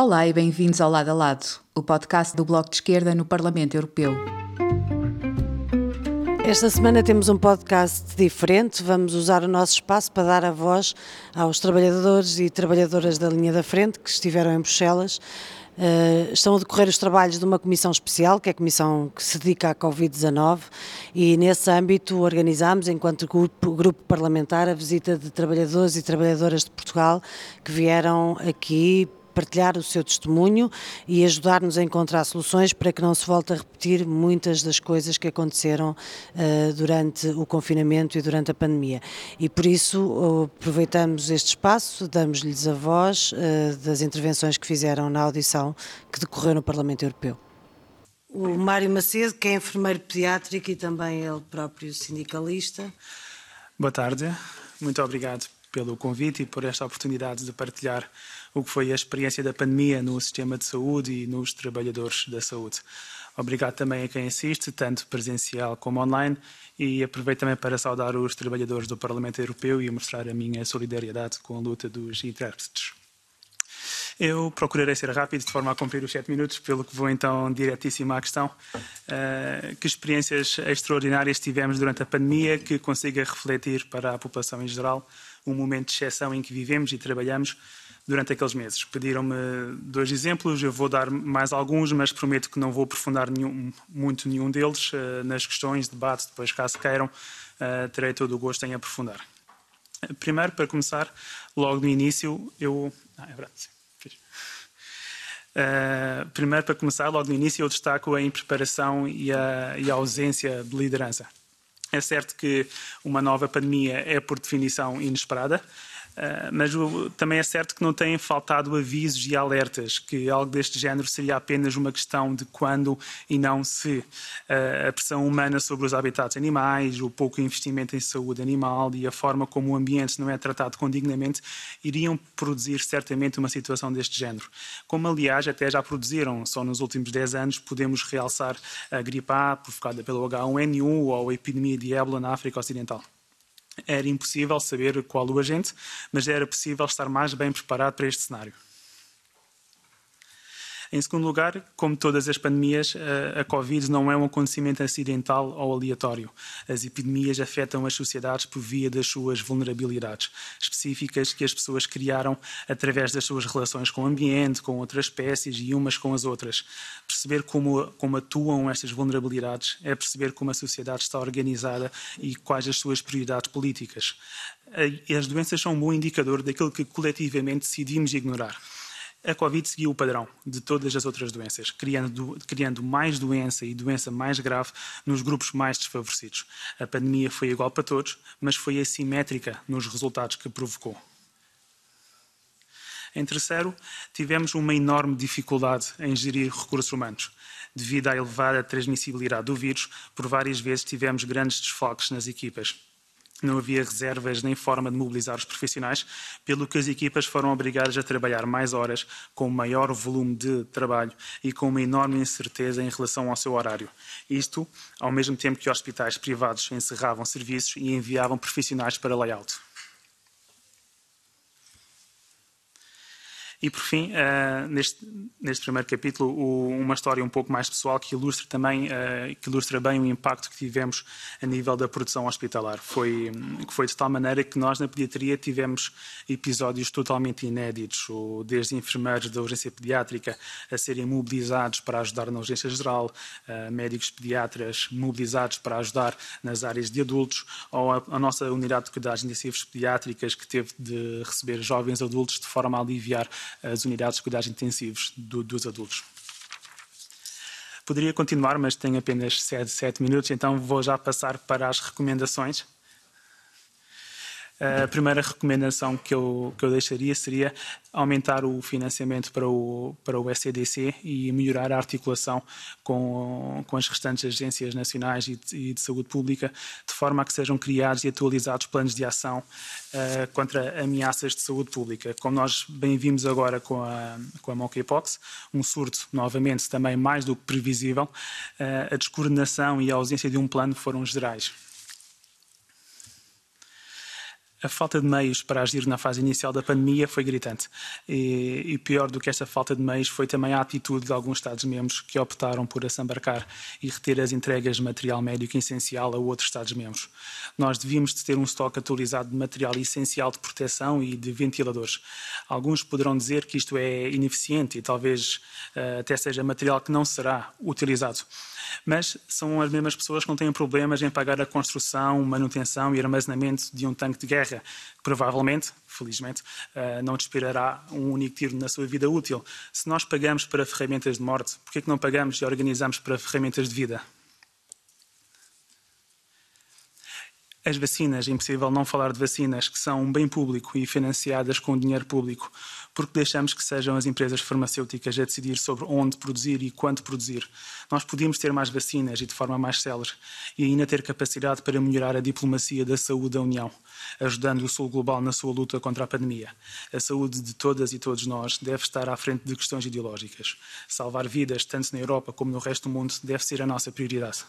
Olá e bem-vindos ao Lado a Lado, o podcast do Bloco de Esquerda no Parlamento Europeu. Esta semana temos um podcast diferente. Vamos usar o nosso espaço para dar a voz aos trabalhadores e trabalhadoras da linha da frente que estiveram em Bruxelas. Uh, estão a decorrer os trabalhos de uma comissão especial, que é a comissão que se dedica à Covid-19, e nesse âmbito organizamos, enquanto grupo, grupo, parlamentar, a visita de trabalhadores e trabalhadoras de Portugal que vieram aqui partilhar o seu testemunho e ajudar-nos a encontrar soluções para que não se volte a repetir muitas das coisas que aconteceram uh, durante o confinamento e durante a pandemia. E por isso aproveitamos este espaço, damos-lhes a voz uh, das intervenções que fizeram na audição que decorreu no Parlamento Europeu. O Mário Macedo, que é enfermeiro pediátrico e também ele próprio sindicalista. Boa tarde, muito obrigado pelo convite e por esta oportunidade de partilhar o que foi a experiência da pandemia no sistema de saúde e nos trabalhadores da saúde. Obrigado também a quem assiste, tanto presencial como online, e aproveito também para saudar os trabalhadores do Parlamento Europeu e mostrar a minha solidariedade com a luta dos intérpretes. Eu procurarei ser rápido, de forma a cumprir os sete minutos, pelo que vou então diretíssimo à questão. Uh, que experiências extraordinárias tivemos durante a pandemia que consiga refletir para a população em geral um momento de exceção em que vivemos e trabalhamos durante aqueles meses. Pediram-me dois exemplos, eu vou dar mais alguns, mas prometo que não vou aprofundar nenhum, muito nenhum deles uh, nas questões, debates, depois caso queiram, uh, terei todo o gosto em aprofundar. Primeiro, para começar, logo no início, eu... Ah, é verdade, sim. Uh, primeiro, para começar, logo no início, eu destaco a impreparação e a, e a ausência de liderança. É certo que uma nova pandemia é, por definição, inesperada, mas o, também é certo que não têm faltado avisos e alertas que algo deste género seria apenas uma questão de quando e não se uh, a pressão humana sobre os habitats animais, o pouco investimento em saúde animal e a forma como o ambiente não é tratado condignamente iriam produzir certamente uma situação deste género. Como, aliás, até já produziram, só nos últimos 10 anos podemos realçar a gripe A provocada pelo H1N1 ou a epidemia de ébola na África Ocidental. Era impossível saber qual o agente, mas era possível estar mais bem preparado para este cenário. Em segundo lugar, como todas as pandemias, a Covid não é um acontecimento acidental ou aleatório. As epidemias afetam as sociedades por via das suas vulnerabilidades específicas que as pessoas criaram através das suas relações com o ambiente, com outras espécies e umas com as outras. Perceber como, como atuam estas vulnerabilidades é perceber como a sociedade está organizada e quais as suas prioridades políticas. As doenças são um bom indicador daquilo que coletivamente decidimos ignorar a Covid seguiu o padrão de todas as outras doenças, criando, criando mais doença e doença mais grave nos grupos mais desfavorecidos. A pandemia foi igual para todos, mas foi assimétrica nos resultados que provocou. Em terceiro, tivemos uma enorme dificuldade em gerir recursos humanos. Devido à elevada transmissibilidade do vírus, por várias vezes tivemos grandes desfalques nas equipas não havia reservas nem forma de mobilizar os profissionais, pelo que as equipas foram obrigadas a trabalhar mais horas, com maior volume de trabalho e com uma enorme incerteza em relação ao seu horário. Isto, ao mesmo tempo que hospitais privados encerravam serviços e enviavam profissionais para layout. E por fim, uh, neste, neste primeiro capítulo, o, uma história um pouco mais pessoal que ilustra também, uh, que ilustra bem o impacto que tivemos a nível da produção hospitalar. Foi, que foi de tal maneira que nós na pediatria tivemos episódios totalmente inéditos, desde enfermeiros da urgência pediátrica a serem mobilizados para ajudar na urgência geral, uh, médicos pediatras mobilizados para ajudar nas áreas de adultos, ou a, a nossa unidade de cuidados intensivos pediátricas que teve de receber jovens adultos de forma a aliviar as unidades de cuidados intensivos do, dos adultos. Poderia continuar, mas tenho apenas 7, 7 minutos, então vou já passar para as recomendações. A primeira recomendação que eu, que eu deixaria seria aumentar o financiamento para o, para o e melhorar a articulação com, com as restantes agências nacionais e de, e de saúde pública, de forma a que sejam criados e atualizados planos de ação uh, contra ameaças de saúde pública. Como nós bem vimos agora com a, com a monkeypox, um surto, novamente, também mais do que previsível, uh, a descoordenação e a ausência de um plano foram gerais a falta de meios para agir na fase inicial da pandemia foi gritante. E, e, pior do que esta falta de meios foi também a atitude de alguns Estados-membros que optaram por assambarcar e reter as entregas de material médico essencial a outros Estados-membros. Nós devíamos de ter um estoque atualizado de material essencial de proteção e de ventiladores. Alguns poderão dizer que isto é ineficiente e talvez uh, até seja material que não será utilizado mas são as mesmas pessoas que não têm problemas em pagar a construção, manutenção e armazenamento de um tanque de guerra, provavelmente, felizmente, eh, não disparará um único tiro na sua vida útil. Se nós pagamos para ferramentas de morte, por que não pagamos e organizamos para ferramentas de vida? As vacinas, é impossível não falar de vacinas que são um bem público e financiadas com dinheiro público porque deixamos que sejam as empresas farmacêuticas a decidir sobre onde produzir e quanto produzir. Nós podíamos ter mais vacinas e de forma mais célere e ainda ter capacidade para melhorar a diplomacia da saúde da União, ajudando o Sul Global na sua luta contra a pandemia. A saúde de todas e todos nós deve estar à frente de questões ideológicas. Salvar vidas, tanto na Europa como no resto do mundo, deve ser a nossa prioridade.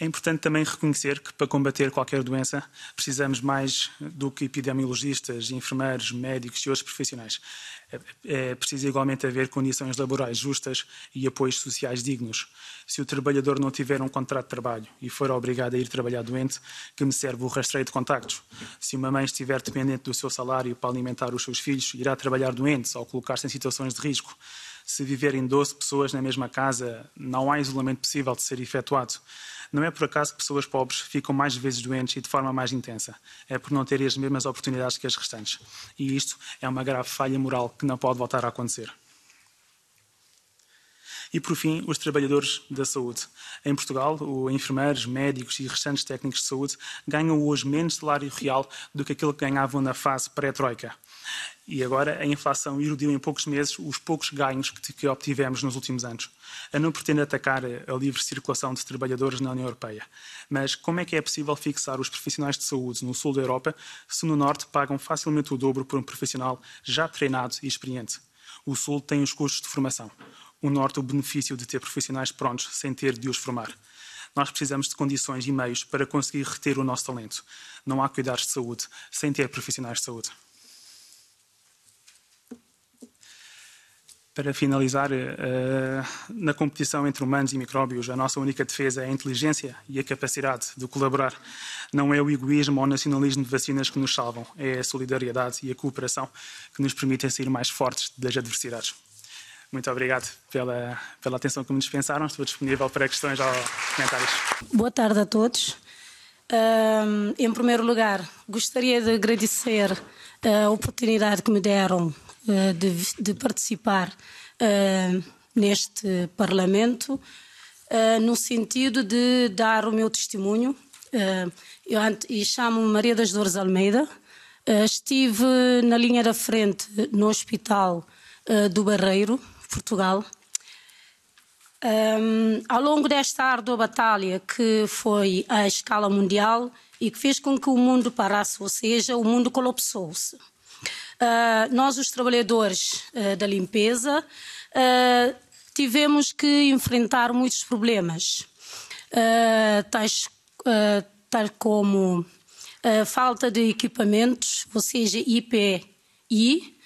É importante também reconhecer que para combater qualquer doença precisamos mais do que epidemiologistas, enfermeiros, médicos e outros profissionais. É, é preciso igualmente haver condições laborais justas e apoios sociais dignos. Se o trabalhador não tiver um contrato de trabalho e for obrigado a ir trabalhar doente, que me serve o rastreio de contactos? Se uma mãe estiver dependente do seu salário para alimentar os seus filhos, irá trabalhar doente ou colocar-se em situações de risco? Se viverem 12 pessoas na mesma casa, não há isolamento possível de ser efetuado. Não é por acaso que pessoas pobres ficam mais vezes doentes e de forma mais intensa. É por não terem as mesmas oportunidades que as restantes. E isto é uma grave falha moral que não pode voltar a acontecer. E, por fim, os trabalhadores da saúde. Em Portugal, os enfermeiros, médicos e restantes técnicos de saúde ganham hoje menos salário real do que aquilo que ganhavam na fase pré-troika. E agora a inflação erudiu em poucos meses os poucos ganhos que, que obtivemos nos últimos anos. Eu não pretendo atacar a livre circulação de trabalhadores na União Europeia, mas como é que é possível fixar os profissionais de saúde no sul da Europa se no norte pagam facilmente o dobro por um profissional já treinado e experiente? O sul tem os custos de formação o Norte o benefício de ter profissionais prontos sem ter de os formar. Nós precisamos de condições e meios para conseguir reter o nosso talento. Não há cuidados de saúde sem ter profissionais de saúde. Para finalizar, eh, na competição entre humanos e micróbios, a nossa única defesa é a inteligência e a capacidade de colaborar. Não é o egoísmo ou o nacionalismo de vacinas que nos salvam, é a solidariedade e a cooperação que nos permitem sair mais fortes das adversidades. Muito obrigado pela, pela atenção que me dispensaram. Estou disponível para questões ou comentários. Boa tarde a todos. Uh, em primeiro lugar, gostaria de agradecer a oportunidade que me deram uh, de, de, participar neste Parlamento, no sentido de dar o meu testemunho. eu e chamo-me Maria das Dores Almeida. estive na linha da frente no Hospital do Barreiro, Portugal. Um, ao longo desta árdua batalha que foi à escala mundial e que fez com que o mundo parasse, ou seja, o mundo colapsou-se. Uh, nós, os trabalhadores uh, da limpeza, uh, tivemos que enfrentar muitos problemas, tais, tal como falta de equipamentos, ou seja, IPI,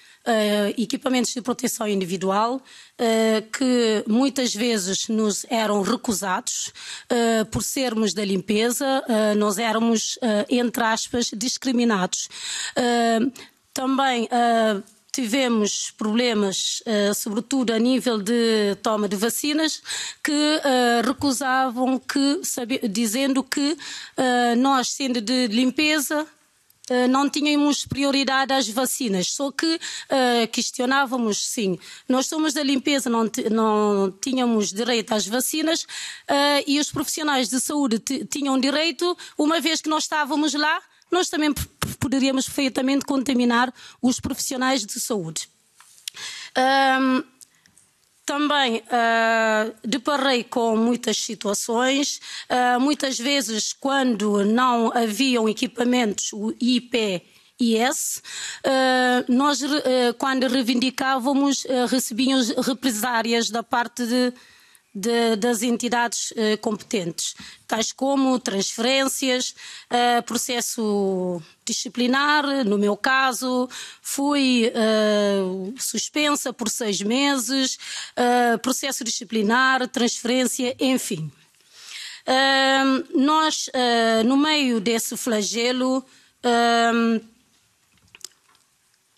equipamentos de proteção individual uh, que muitas vezes nos eram recusados uh, por sermos da limpeza, nós éramos, entre aspas, discriminados. também tivemos problemas, sobretudo a nível de toma de vacinas, que recusavam que, dizendo que nós, sendo de limpeza, eh, não tínhamos prioridade às vacinas, só que uh, questionávamos, sim, nós somos da limpeza, não, não tínhamos direito às vacinas uh, e os profissionais de saúde tinham direito, uma vez que nós estávamos lá, nós também poderíamos perfeitamente contaminar os profissionais de saúde. Um, também uh, deparei com muitas situações, uh, muitas vezes quando não haviam equipamentos, o IPIS, uh, nós uh, quando reivindicávamos recebíamos represárias da parte de, de, das entidades uh, competentes, tais como transferências, uh, processo disciplinar, no meu caso, fui uh, suspensa por seis meses, processo disciplinar, transferência, enfim. nós, no meio desse flagelo,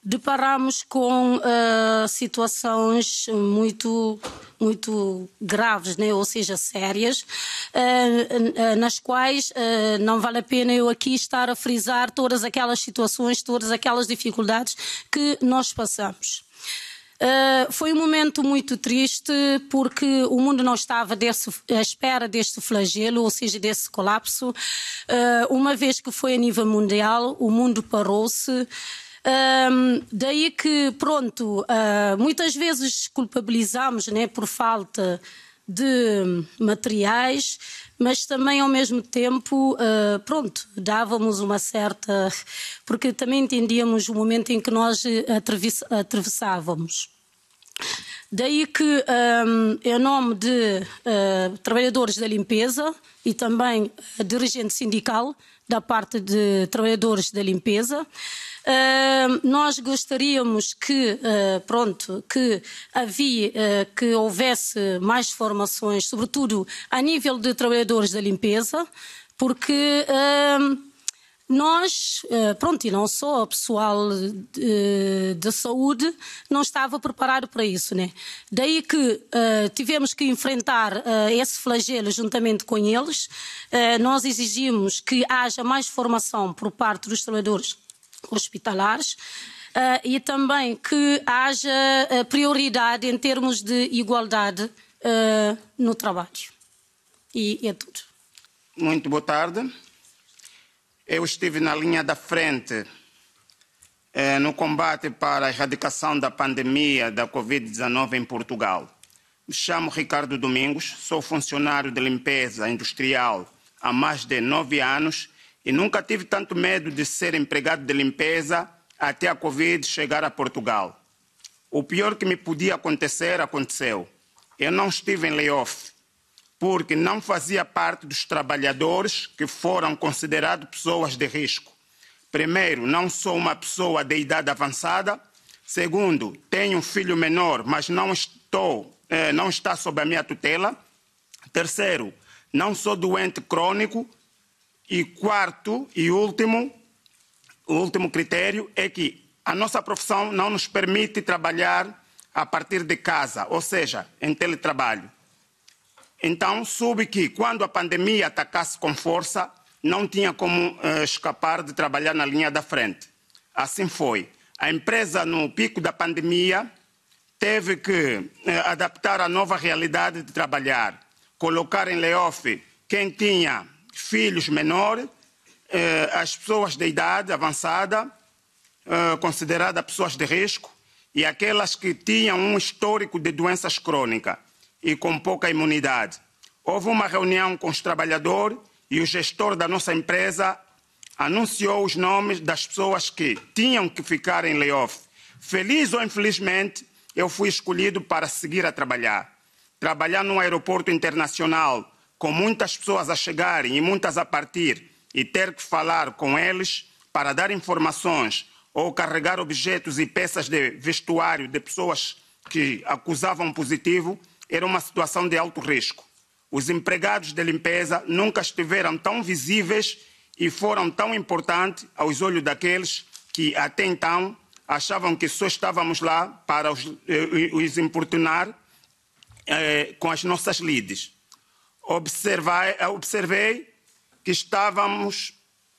deparamos com uh, situações muito muito graves, né? ou seja, sérias, uh, uh, nas quais não vale a pena eu aqui estar a frisar todas aquelas situações, todas aquelas dificuldades que nós passamos. Uh, foi um momento muito triste porque o mundo não estava desse, à espera deste flagelo, ou seja, desse colapso. Uh, uma vez que foi a nível mundial, o mundo parou-se. Um, daí que, pronto, uh, muitas vezes culpabilizamos né, por falta de materiais, mas também ao mesmo tempo, uh, pronto, dávamos uma certa. porque também entendíamos o momento em que nós atravessávamos. Daí que, um, em nome de uh, trabalhadores da limpeza e também dirigente sindical da parte de trabalhadores da limpeza, Uh, nós gostaríamos que, uh, pronto, que havia, que houvesse mais formações, sobretudo a nível de trabalhadores da limpeza, porque nós, pronto, e não só o pessoal de, de, saúde, não estava preparado para isso, né? Daí que uh, tivemos que enfrentar uh, esse flagelo juntamente com eles. Uh, nós exigimos que haja mais formação por parte dos trabalhadores hospitalares e também que haja prioridade em termos de igualdade no trabalho. E é tudo. Muito boa tarde. Eu estive na linha da frente no combate para a erradicação da pandemia da Covid-19 em Portugal. Me chamo Ricardo Domingos, sou funcionário de limpeza industrial há mais de nove anos e nunca tive tanto medo de ser empregado de limpeza até a Covid chegar a Portugal. O pior que me podia acontecer, aconteceu. Eu não estive em layoff, porque não fazia parte dos trabalhadores que foram considerados pessoas de risco. Primeiro, não sou uma pessoa de idade avançada. Segundo, tenho um filho menor, mas não estou, eh, não está sob a minha tutela. Terceiro, não sou doente crônico e quarto e último, o último critério é que a nossa profissão não nos permite trabalhar a partir de casa, ou seja, em teletrabalho. Então, soube que quando a pandemia atacasse com força, não tinha como uh, escapar de trabalhar na linha da frente. Assim foi. A empresa, no pico da pandemia, teve que uh, adaptar a nova realidade de trabalhar, colocar em layoff quem tinha filhos menores, eh, as pessoas de idade avançada, eh, consideradas pessoas de risco, e aquelas que tinham um histórico de doenças crônicas e com pouca imunidade. Houve uma reunião com os trabalhadores e o gestor da nossa empresa anunciou os nomes das pessoas que tinham que ficar em layoff. Feliz ou infelizmente, eu fui escolhido para seguir a trabalhar. Trabalhar num aeroporto internacional com muitas pessoas a chegarem e muitas a partir e ter que falar com eles para dar informações ou carregar objetos e peças de vestuário de pessoas que acusavam positivo, era uma situação de alto risco. Os empregados de limpeza nunca estiveram tão visíveis e foram tão importantes aos olhos daqueles que até então achavam que só estávamos lá para os, eh, os importunar eh, com as nossas lides observei, observei que estávamos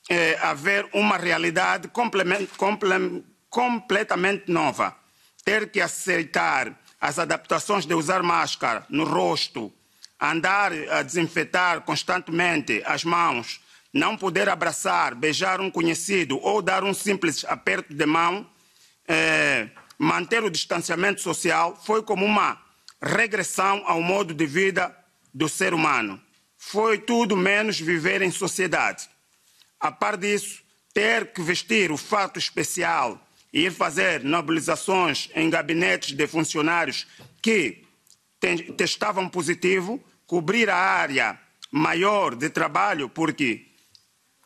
eh, a ver uma realidade completamente nova. Ter que aceitar as adaptações de usar máscara no rosto, andar a desinfetar constantemente as mãos, não poder abraçar, beijar um conhecido ou dar um simples aperto de mão, eh, manter o distanciamento social, foi como uma regressão ao modo de vida do ser humano. Foi tudo menos viver em sociedade. A par disso, ter que vestir o fato especial ir fazer mobilizações em gabinetes de funcionários que testavam positivo, cobrir a área maior de trabalho, porque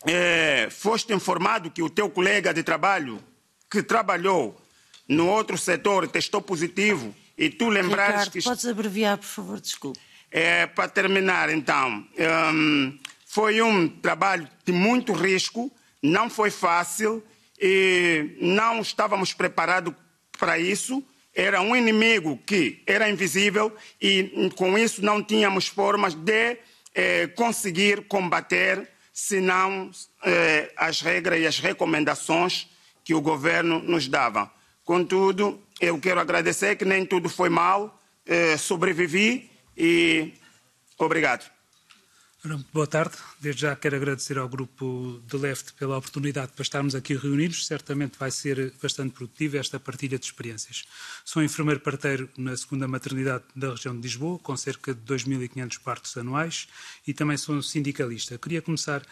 é, foste informado que o teu colega de trabalho que trabalhou no outro setor testou positivo e tu lembrares Ricardo, que. Podes abreviar, por favor, desculpe. É, para terminar, então, um, foi um trabalho de muito risco, não foi fácil e não estávamos preparados para isso. Era um inimigo que era invisível e com isso não tínhamos formas de eh, conseguir combater, senão eh, as regras e as recomendações que o governo nos dava. Contudo, eu quero agradecer que nem tudo foi mal, eh, sobrevivi e obrigado. Boa tarde. Desde já quero agradecer ao grupo de Left pela oportunidade para estarmos aqui reunidos. Certamente vai ser bastante produtiva esta partilha de experiências. Sou enfermeiro parteiro na segunda maternidade da região de Lisboa, com cerca de 2.500 partos anuais e também sou sindicalista. Queria começar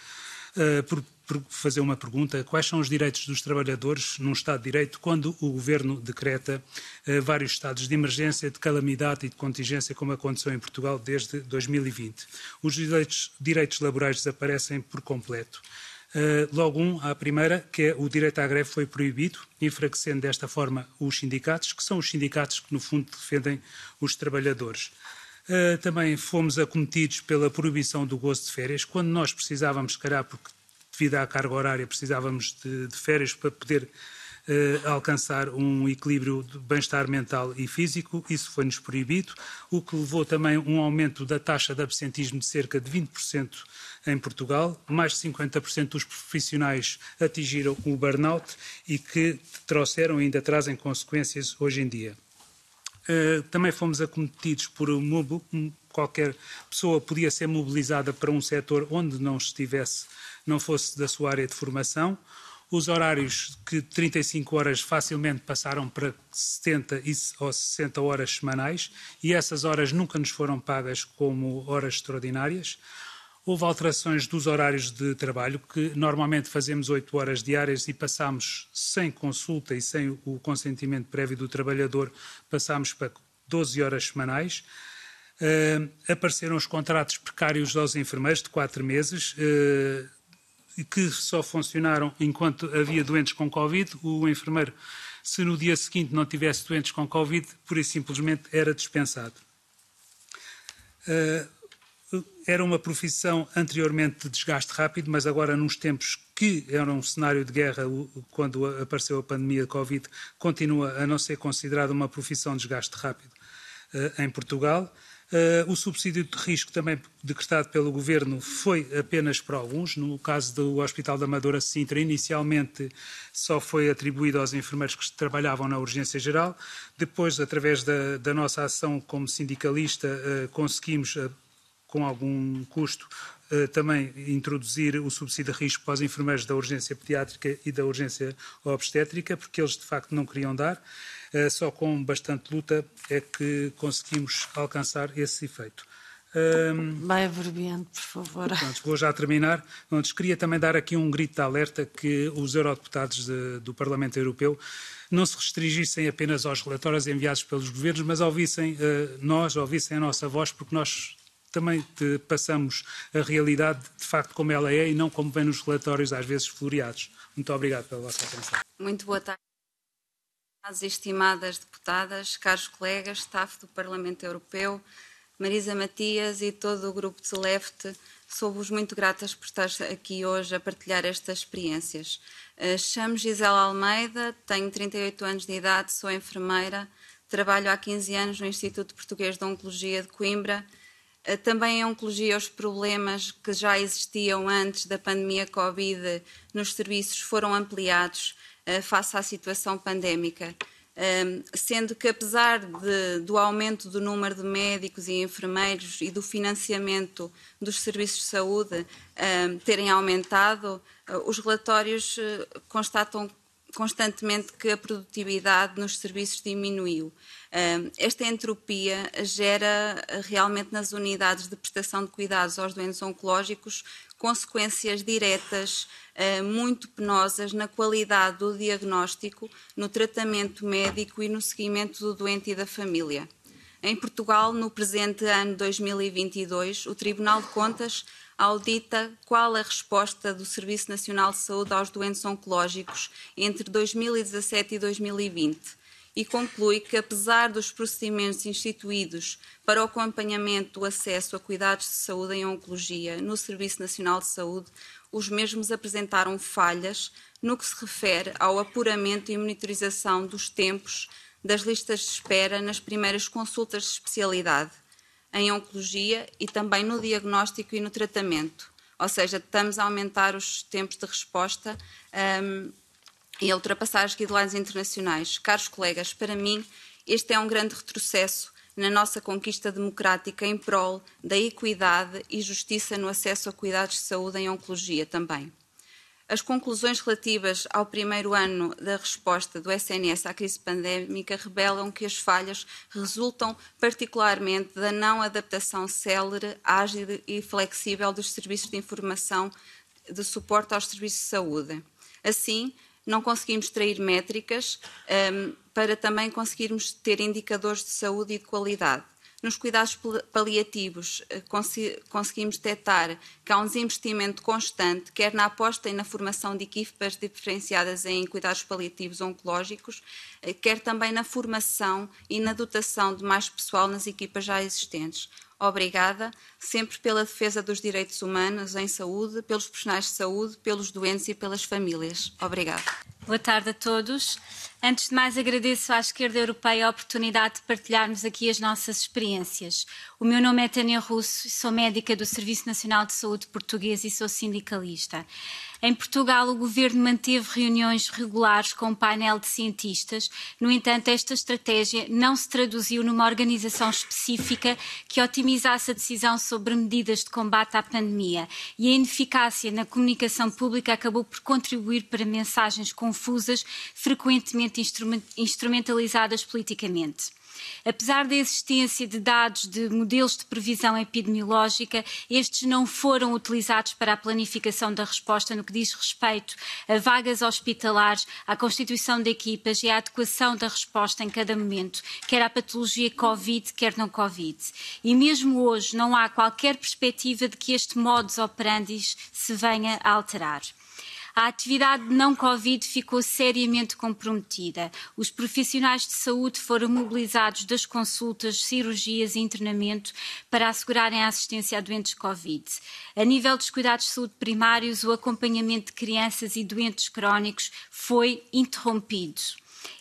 uh, por fazer uma pergunta. Quais são os direitos dos trabalhadores num Estado de Direito quando o Governo decreta uh, vários estados de emergência, de calamidade e de contingência, como aconteceu em Portugal desde 2020? Os direitos, direitos laborais desaparecem por completo. Uh, logo um, à primeira, que é o direito à greve foi proibido, enfraquecendo desta forma os sindicatos, que são os sindicatos que, no fundo, defendem os trabalhadores. Uh, também fomos acometidos pela proibição do gozo de férias, quando nós precisávamos, se calhar, porque devido à carga horária, precisávamos de, de férias para poder uh, alcançar um equilíbrio de bem-estar mental e físico. Isso foi-nos proibido, o que levou também um aumento da taxa de absentismo de cerca de 20% em Portugal. Mais de 50% dos profissionais atingiram o burnout e que trouxeram e ainda trazem consequências hoje em dia. Uh, também fomos acometidos por qualquer pessoa podia ser mobilizada para um setor onde não estivesse não fosse da sua área de formação. Os horários que 35 horas facilmente passaram para 70 ou 60 horas semanais e essas horas nunca nos foram pagas como horas extraordinárias. Houve alterações dos horários de trabalho, que normalmente fazemos 8 horas diárias e passamos sem consulta e sem o consentimento prévio do trabalhador, passamos para 12 horas semanais. Uh, apareceram os contratos precários aos enfermeiros de 4 meses. Uh, que só funcionaram enquanto havia doentes com Covid. O enfermeiro, se no dia seguinte não tivesse doentes com Covid, por isso simplesmente era dispensado. Uh, era uma profissão anteriormente de desgaste rápido, mas agora, nos tempos que era um cenário de guerra, quando apareceu a pandemia de Covid, continua a não ser considerada uma profissão de desgaste rápido uh, em Portugal. Uh, o subsídio de risco também decretado pelo Governo foi apenas para alguns. No caso do Hospital da Amadora Sintra, inicialmente só foi atribuído aos enfermeiros que trabalhavam na urgência geral. Depois, através da, da nossa ação como sindicalista, uh, conseguimos, com algum custo, também introduzir o subsídio de risco para os enfermeiros da urgência pediátrica e da urgência obstétrica, porque eles de facto não queriam dar. Eh, só com bastante luta é que conseguimos alcançar esse efeito. Um, Vai abreviando, por favor. Pronto, vou já terminar. Pronto, queria também dar aqui um grito de alerta que os eurodeputados de, do Parlamento Europeu não se restringissem apenas aos relatórios enviados pelos governos, mas ouvissem uh, nós, ouvissem a nossa voz, porque nós também passamos a realidade de facto como ela é e não como vem nos relatórios às vezes floreados. Muito obrigado pela vossa atenção. Muito boa tarde. As estimadas deputadas, caros colegas, staff do Parlamento Europeu, Marisa Matias e todo o grupo de Left, sou-vos muito gratas por estar aqui hoje a partilhar estas experiências. Eh, chamo Gisela Almeida, tenho 38 anos de idade, sou enfermeira, trabalho há 15 anos no Instituto Português de Oncologia de Coimbra. Eh, também em Oncologia, os problemas que já existiam antes da pandemia Covid nos serviços foram ampliados eh, face à situação pandémica. Ehm, sendo que, apesar de, do aumento do número de médicos e enfermeiros e do financiamento dos serviços de saúde ehm, terem aumentado, eh, os relatórios constatam constantemente que a produtividade nos serviços diminuiu. Esta entropia gera realmente nas unidades de prestação de cuidados aos doentes oncológicos consequências diretas muito penosas na qualidade do diagnóstico, no tratamento médico e no seguimento do doente e da família. Em Portugal, no presente ano 2022, o Tribunal de Contas audita qual a resposta do Serviço Nacional de Saúde aos doentes oncológicos entre 2017 e 2020 e conclui que, apesar dos procedimentos instituídos para o acompanhamento do acesso a cuidados de saúde em oncologia no Serviço Nacional de Saúde, os mesmos apresentaram falhas no que se refere ao apuramento e monitorização dos tempos das listas de espera nas primeiras consultas de especialidade em oncologia e também no diagnóstico e no tratamento. Ou seja, estamos a aumentar os tempos de resposta um, e a ultrapassar as guidelines internacionais. Caros colegas, para mim, este é um grande retrocesso na nossa conquista democrática em prol da equidade e justiça no acesso a cuidados de saúde em oncologia também. As conclusões relativas ao primeiro ano da resposta do SNS à crise pandémica revelam que as falhas resultam particularmente da não adaptação célere, ágil e flexível dos serviços de informação de suporte aos serviços de saúde. Assim, não conseguimos extrair métricas um, para também conseguirmos ter indicadores de saúde e de qualidade. Nos cuidados paliativos, eh, conseguimos detectar que há um desinvestimento constante, quer na aposta e na formação de equipas diferenciadas em cuidados paliativos oncológicos, eh, quer também na formação e na dotação de mais pessoal nas equipas já existentes. Obrigada, sempre pela defesa dos direitos humanos em saúde, pelos profissionais de saúde, pelos doentes e pelas famílias. Obrigada. Boa tarde a todos. Antes de mais, agradeço à esquerda europeia a oportunidade de partilharmos aqui as nossas experiências. O meu nome é Tânia Russo, sou médica do Serviço Nacional de Saúde Português e sou sindicalista. Em Portugal, o governo manteve reuniões regulares com um painel de cientistas. No entanto, esta estratégia não se traduziu numa organização específica que otimizasse a decisão sobre medidas de combate à pandemia. E a ineficácia na comunicação pública acabou por contribuir para mensagens confusas, frequentemente instrumentalizadas politicamente. Apesar da existência de dados de modelos de previsão epidemiológica, estes não foram utilizados para a planificação da resposta no que diz respeito a vagas hospitalares, à constituição de equipas e à adequação da resposta em cada momento, quer à patologia Covid, quer não Covid. E mesmo hoje não há qualquer perspectiva de que este modus operandi se venha a alterar. A atividade não Covid ficou seriamente comprometida. Os profissionais de saúde foram mobilizados das consultas, cirurgias e internamento para assegurarem a assistência a doentes Covid. A nível dos cuidados de saúde primários, o acompanhamento de crianças e doentes crónicos foi interrompido.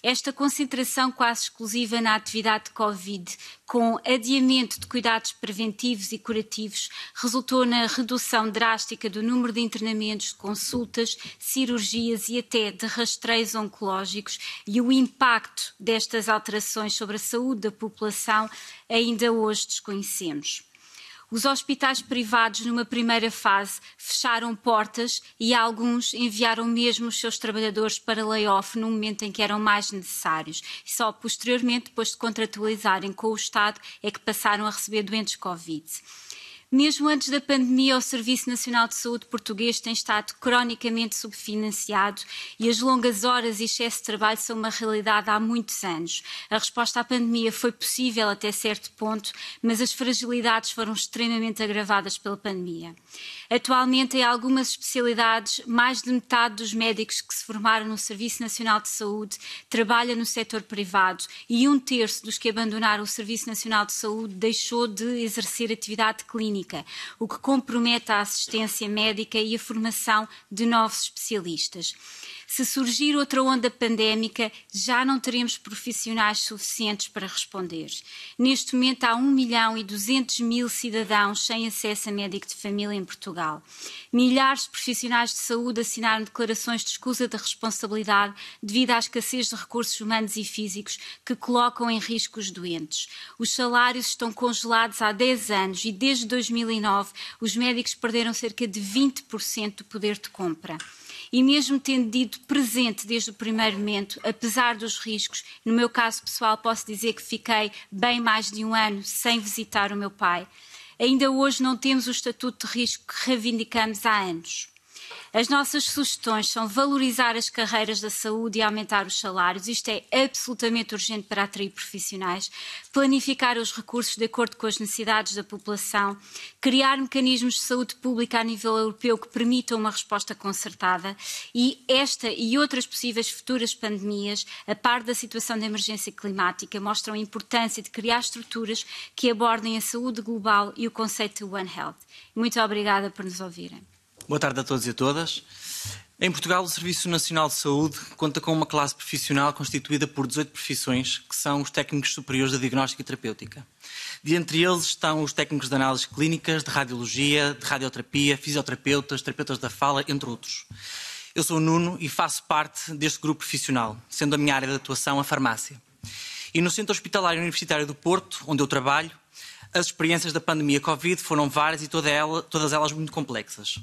Esta concentração quase exclusiva na atividade de Covid, com adiamento de cuidados preventivos e curativos, resultou na redução drástica do número de internamentos, consultas, cirurgias e até de rastreios oncológicos e o impacto destas alterações sobre a saúde da população ainda hoje desconhecemos. Os hospitais privados, numa primeira fase, fecharam portas e alguns enviaram mesmo os seus trabalhadores para layoff no momento em que eram mais necessários. E só posteriormente, depois de contratualizarem com o Estado, é que passaram a receber doentes Covid. Mesmo antes da pandemia, o Serviço Nacional de Saúde português tem estado cronicamente subfinanciado e as longas horas e excesso de trabalho são uma realidade há muitos anos. A resposta à pandemia foi possível até certo ponto, mas as fragilidades foram extremamente agravadas pela pandemia. Atualmente, em algumas especialidades, mais de metade dos médicos que se formaram no Serviço Nacional de Saúde trabalha no setor privado e um terço dos que abandonaram o Serviço Nacional de Saúde deixou de exercer atividade clínica, o que compromete a assistência médica e a formação de novos especialistas. Se surgir outra onda pandémica, já não teremos profissionais suficientes para responder. Neste momento, há 1 milhão e 200 mil cidadãos sem acesso a médico de família em Portugal. Milhares de profissionais de saúde assinaram declarações de escusa da responsabilidade devido à escassez de recursos humanos e físicos que colocam em risco os doentes. Os salários estão congelados há 10 anos e desde 2009 os médicos perderam cerca de 20% do poder de compra e mesmo tendo ido presente desde o primeiro momento, apesar dos riscos, no meu caso pessoal posso dizer que fiquei bem mais de um ano sem visitar o meu pai, ainda hoje não temos o estatuto de risco que reivindicamos há anos. As nossas sugestões são valorizar as carreiras da saúde e aumentar os salários. Isto é absolutamente urgente para atrair profissionais. Planificar os recursos de acordo com as necessidades da população. Criar mecanismos de saúde pública a nível europeu que permitam uma resposta concertada. E esta e outras possíveis futuras pandemias, a par da situação de emergência climática, mostram a importância de criar estruturas que abordem a saúde global e o conceito de One Health. Muito obrigada por nos ouvirem. Boa tarde a todos e a todas. Em Portugal, o Serviço Nacional de Saúde conta com uma classe profissional constituída por 18 profissões, que são os técnicos superiores da diagnóstica e terapêutica. De entre eles estão os técnicos de análises clínicas, de radiologia, de radioterapia, fisioterapeutas, terapeutas da fala, entre outros. Eu sou o Nuno e faço parte deste grupo profissional, sendo a minha área de atuação a farmácia. E no Centro Hospitalário Universitário do Porto, onde eu trabalho, as experiências da pandemia Covid foram várias e todas elas muito complexas.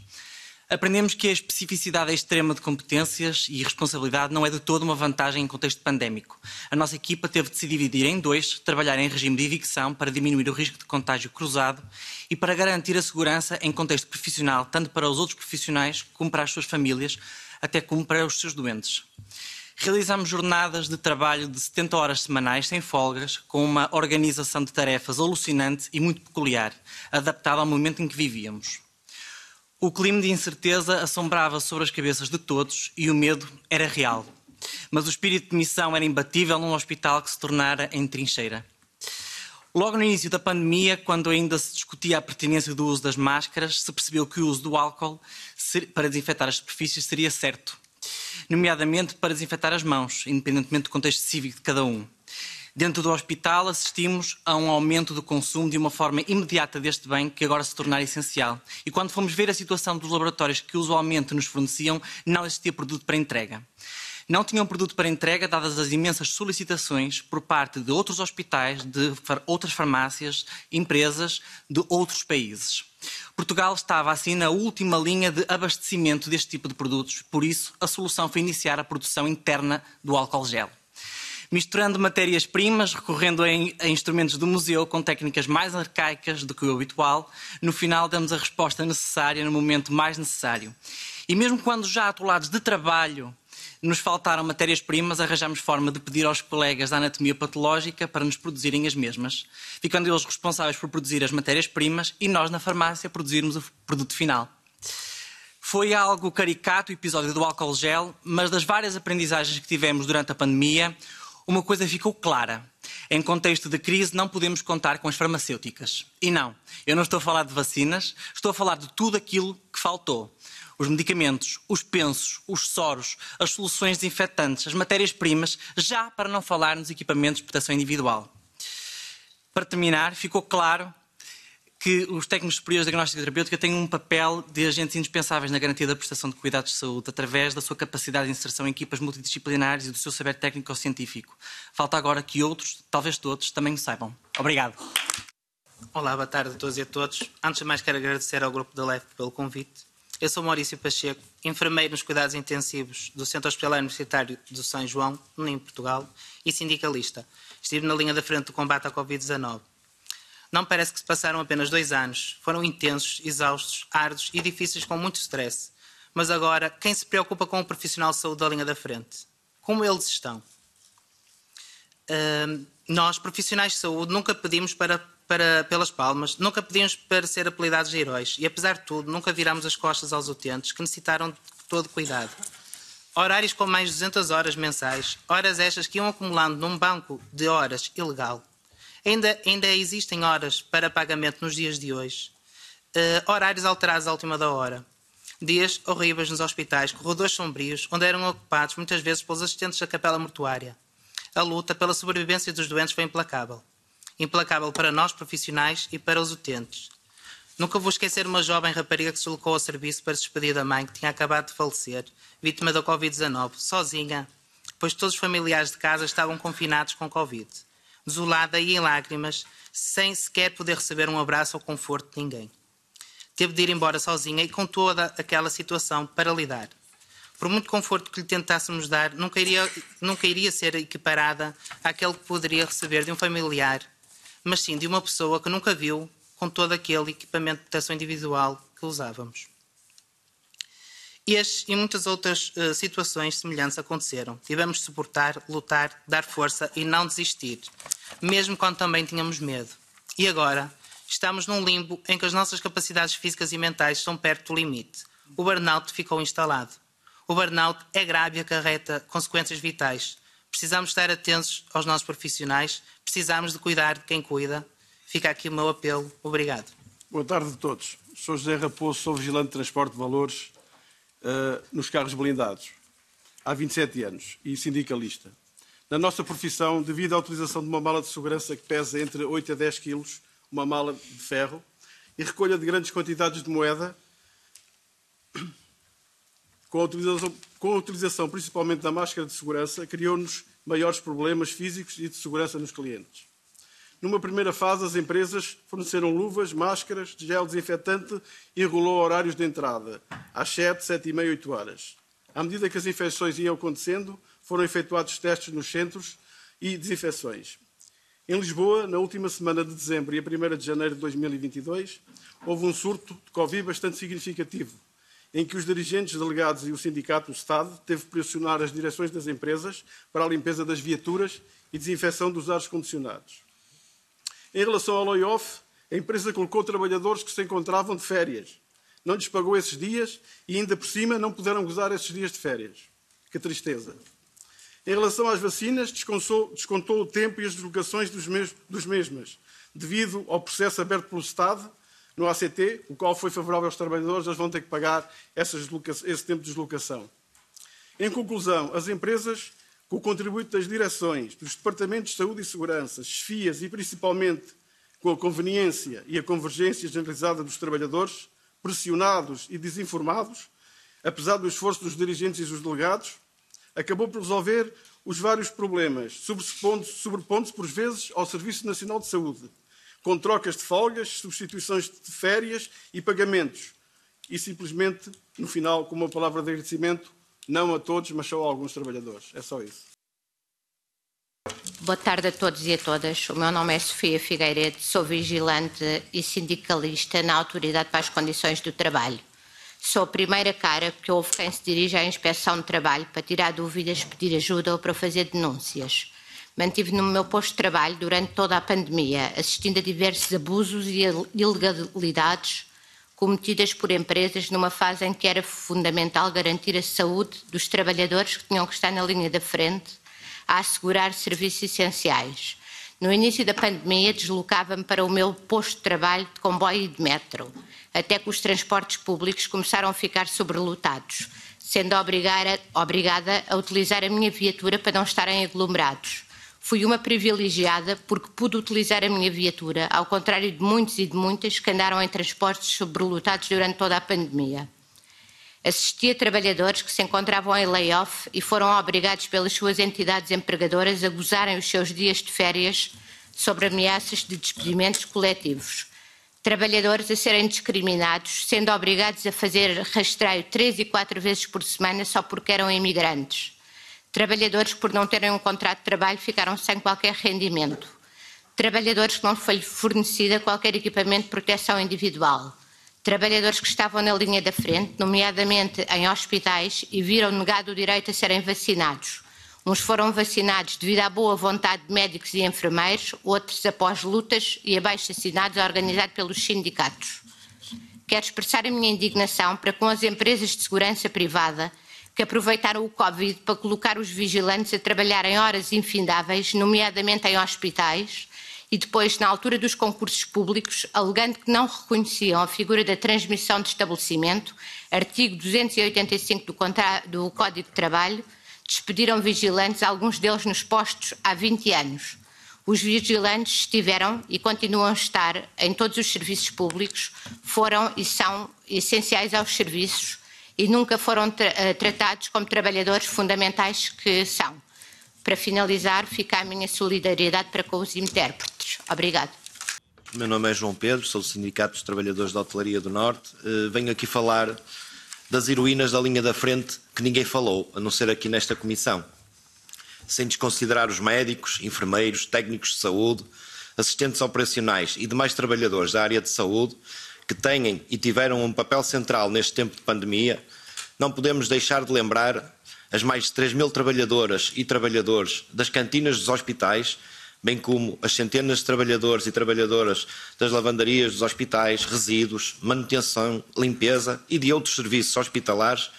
Aprendemos que a especificidade extrema de competências e responsabilidade não é de todo uma vantagem em contexto pandémico. A nossa equipa teve de se dividir em dois, trabalhar em regime de evicção para diminuir o risco de contágio cruzado e para garantir a segurança em contexto profissional, tanto para os outros profissionais como para as suas famílias, até como para os seus doentes. Realizamos jornadas de trabalho de 70 horas semanais, sem folgas, com uma organização de tarefas alucinante e muito peculiar, adaptada ao momento em que vivíamos. O clima de incerteza assombrava sobre as cabeças de todos e o medo era real. Mas o espírito de missão era imbatível num hospital que se tornara em trincheira. Logo no início da pandemia, quando ainda se discutia a pertinência do uso das máscaras, se percebeu que o uso do álcool para desinfetar as superfícies seria certo, nomeadamente para desinfetar as mãos, independentemente do contexto cívico de cada um. Dentro do hospital, assistimos a um aumento do consumo de uma forma imediata deste bem que agora se tornar essencial. E quando fomos ver a situação dos laboratórios que usualmente nos forneciam, não existia produto para entrega. Não tinham produto para entrega, dadas as imensas solicitações por parte de outros hospitais, de outras farmácias, empresas de outros países. Portugal estava assim na última linha de abastecimento deste tipo de produtos, por isso a solução foi iniciar a produção interna do álcool gel misturando matérias-primas, recorrendo a, instrumentos do museu com técnicas mais arcaicas do que o habitual, no final damos a resposta necessária no momento mais necessário. E mesmo quando já atolados de trabalho nos faltaram matérias-primas, arranjamos forma de pedir aos colegas da anatomia patológica para nos produzirem as mesmas, ficando eles responsáveis por produzir as matérias-primas e nós na farmácia produzirmos o produto final. Foi algo caricato o episódio do álcool gel, mas das várias aprendizagens que tivemos durante a pandemia, uma coisa ficou clara. Em contexto de crise, não podemos contar com as farmacêuticas. E não, eu não estou a falar de vacinas, estou a falar de tudo aquilo que faltou. Os medicamentos, os pensos, os soros, as soluções desinfetantes, as matérias-primas, já para não falar nos equipamentos de proteção individual. Para terminar, ficou claro que os técnicos superiores de diagnóstica terapêutica têm um papel de agentes indispensáveis na garantia da prestação de cuidados de saúde, através da sua capacidade de inserção em equipas multidisciplinares e do seu saber técnico ou científico. Falta agora que outros, talvez todos, também o saibam. Obrigado. Olá, boa tarde a todos e a todos. Antes de mais, quero agradecer ao grupo da LEF pelo convite. Eu sou Maurício Pacheco, enfermeiro nos cuidados intensivos do Centro Hospitalar Universitário do São João, em Portugal, e sindicalista. Estive na linha da frente do combate à Covid-19. Não parece que se passaram apenas dois anos. Foram intensos, exaustos, árduos e difíceis com muito stress. Mas agora, quem se preocupa com o profissional de saúde da linha da frente? Como eles estão? Uh, nós, profissionais de saúde, nunca pedimos para, para, pelas palmas, nunca pedimos para ser apelidados de heróis e, apesar de tudo, nunca viramos as costas aos utentes que necessitaram de todo cuidado. Horários com mais de 200 horas mensais, horas estas que iam acumulando num banco de horas ilegal, Ainda, ainda existem horas para pagamento nos dias de hoje. Uh, horários alterados à última da hora. Dias horríveis nos hospitais, corredores sombrios, onde eram ocupados muitas vezes pelos assistentes da capela mortuária. A luta pela sobrevivência dos doentes foi implacável. Implacável para nós profissionais e para os utentes. Nunca vou esquecer uma jovem rapariga que se deslocou ao serviço para se despedir da mãe que tinha acabado de falecer, vítima da Covid-19, sozinha, pois todos os familiares de casa estavam confinados com Covid desolada e em lágrimas, sem sequer poder receber um abraço ou conforto de ninguém. Teve de ir embora sozinha e com toda aquela situação para lidar. Por muito conforto que lhe tentássemos dar, nunca iria, nunca iria ser equiparada àquele que poderia receber de um familiar, mas sim de uma pessoa que nunca viu com todo aquele equipamento de proteção individual que usávamos. Este e muitas outras uh, situações semelhantes aconteceram. Tivemos de suportar, lutar, dar força e não desistir, mesmo quando também tínhamos medo. E agora, estamos num limbo em que as nossas capacidades físicas e mentais estão perto do limite. O burnout ficou instalado. O burnout é grave e acarreta consequências vitais. Precisamos estar atentos aos nossos profissionais, precisamos de cuidar de quem cuida. Fica aqui o meu apelo. Obrigado. Boa tarde a todos. Sou José Raposo, sou vigilante de transporte de valores uh, nos carros blindados há 27 anos e sindicalista. Na nossa profissão, devido à utilização de uma mala de segurança que pesa entre 8 a 10 quilos, uma mala de ferro, e recolha de grandes quantidades de moeda, com a utilização, com a utilização principalmente da máscara de segurança, criou-nos maiores problemas físicos e de segurança nos clientes. Numa primeira fase, as empresas forneceram luvas, máscaras, gel desinfetante e regulou horários de entrada, às 7, 7 e meia, 8 horas. À medida que as infecções iam acontecendo, foram efetuados testes nos centros e desinfecções. Em Lisboa, na última semana de dezembro e a 1 de janeiro de 2022, houve um surto de Covid bastante significativo, em que os dirigentes delegados e o sindicato do Estado teve que pressionar as direções das empresas para a limpeza das viaturas e desinfecção dos ares condicionados. Em relação ao layoff, a empresa colocou trabalhadores que se encontravam de férias. Não lhes pagou esses dias e, ainda por cima, não puderam gozar esses dias de férias. Que tristeza. Em relação às vacinas, descontou, o tempo e as deslocações dos mesmas, devido ao processo aberto pelo Estado no ACT, o qual foi favorável aos trabalhadores, eles vão ter que pagar esse tempo de deslocação. Em conclusão, as empresas com o contributo das direções, dos departamentos de saúde e segurança, FIAs e principalmente com a conveniência e a convergência generalizada dos trabalhadores, pressionados e desinformados, apesar do esforço dos dirigentes e dos delegados, acabou por resolver os vários problemas, sobrepondo-se sobrepondo por vezes ao Serviço Nacional de Saúde, com trocas de folgas, substituições de férias e pagamentos. E simplesmente, no final, com uma palavra de agradecimento, não a todos, mas só a alguns trabalhadores. É só isso. Boa tarde a todos e a todas. O meu nome é Sofia Figueiredo, sou vigilante e sindicalista na Autoridade para as Condições do Trabalho. Sou a primeira cara que houve quem se dirige à Inspeção de Trabalho para tirar dúvidas, pedir ajuda ou para fazer denúncias. Mantive no meu posto de trabalho durante toda a pandemia, assistindo a diversos abusos e ilegalidades cometidas por empresas numa fase em que era fundamental garantir a saúde dos trabalhadores que tinham que estar na linha da frente a assegurar serviços essenciais. No início da pandemia, deslocava-me para o meu posto de trabalho de comboio e de metro, até que os transportes públicos começaram a ficar sobrelotados, sendo obrigada, obrigada a utilizar a minha viatura para não estarem aglomerados. Fui uma privilegiada porque pude utilizar a minha viatura, ao contrário de muitos e de muitas que andaram em transportes sobrelotados durante toda a pandemia. Assisti a trabalhadores que se encontravam em layoff e foram obrigados pelas suas entidades empregadoras a gozarem os seus dias de férias sobre ameaças de despedimentos coletivos. Trabalhadores a serem discriminados, sendo obrigados a fazer rastreio três e quatro vezes por semana só porque eram imigrantes Trabalhadores por não terem um contrato de trabalho, ficaram sem qualquer rendimento. Trabalhadores que não foi fornecida qualquer equipamento de proteção individual. Trabalhadores que estavam na linha da frente, nomeadamente em hospitais, e viram negado o direito a serem vacinados. Uns foram vacinados devido à boa vontade de médicos e enfermeiros, outros após lutas e abaixo-assinados organizados pelos sindicatos. Quero expressar a minha indignação para com as empresas de segurança privada que aproveitaram o Covid para colocar os vigilantes a trabalhar em horas infindáveis, nomeadamente em hospitais, e depois, na altura dos concursos públicos, alegando que não reconheciam a figura da transmissão de estabelecimento, artigo 285 do, do Código de Trabalho, despediram vigilantes, alguns deles nos postos há 20 anos. Os vigilantes estiveram e continuam a estar em todos os serviços públicos, foram e são essenciais aos serviços e nunca foram tra eh, tratados como trabalhadores fundamentais que são. Para finalizar, fica a minha solidariedade para com os intérpretes. Obrigado. Meu nome é João Pedro, sou do Sindicato dos Trabalhadores da Hotelaria do Norte. Uh, venho aqui falar das heroínas da linha da frente que ninguém falou, a não ser aqui nesta comissão. Sem desconsiderar os médicos, enfermeiros, técnicos de saúde, assistentes operacionais e demais trabalhadores da área de saúde que têm e tiveram um papel central neste tempo de pandemia, não podemos deixar de lembrar as mais de 3 mil trabalhadoras e trabalhadores das cantinas dos hospitais, bem como as centenas de trabalhadores e trabalhadoras das lavandarias dos hospitais, resíduos, manutenção, limpeza e de outros serviços hospitalares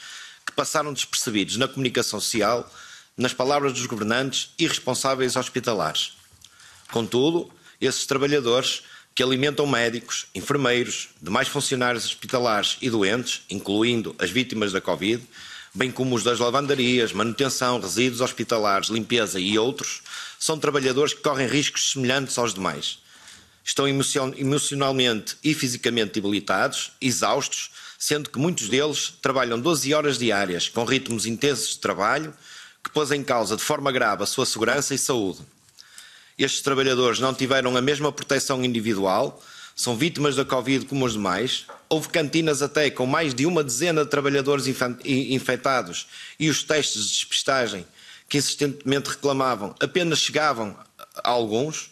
que passaram despercebidos na comunicação social, nas palavras dos governantes e responsáveis hospitalares. Contudo, esses trabalhadores que alimentam médicos, enfermeiros, demais funcionários hospitalares e doentes, incluindo as vítimas da Covid, bem como os das lavandarias, manutenção, resíduos hospitalares, limpeza e outros, são trabalhadores que correm riscos semelhantes aos demais. Estão emocionalmente e fisicamente debilitados, exaustos, sendo que muitos deles trabalham 12 horas diárias, com ritmos intensos de trabalho, que pôs em causa de forma grave a sua segurança e saúde. Estes trabalhadores não tiveram a mesma proteção individual, são vítimas da Covid como os demais. Houve cantinas até com mais de uma dezena de trabalhadores infectados e os testes de despistagem que insistentemente reclamavam apenas chegavam a alguns.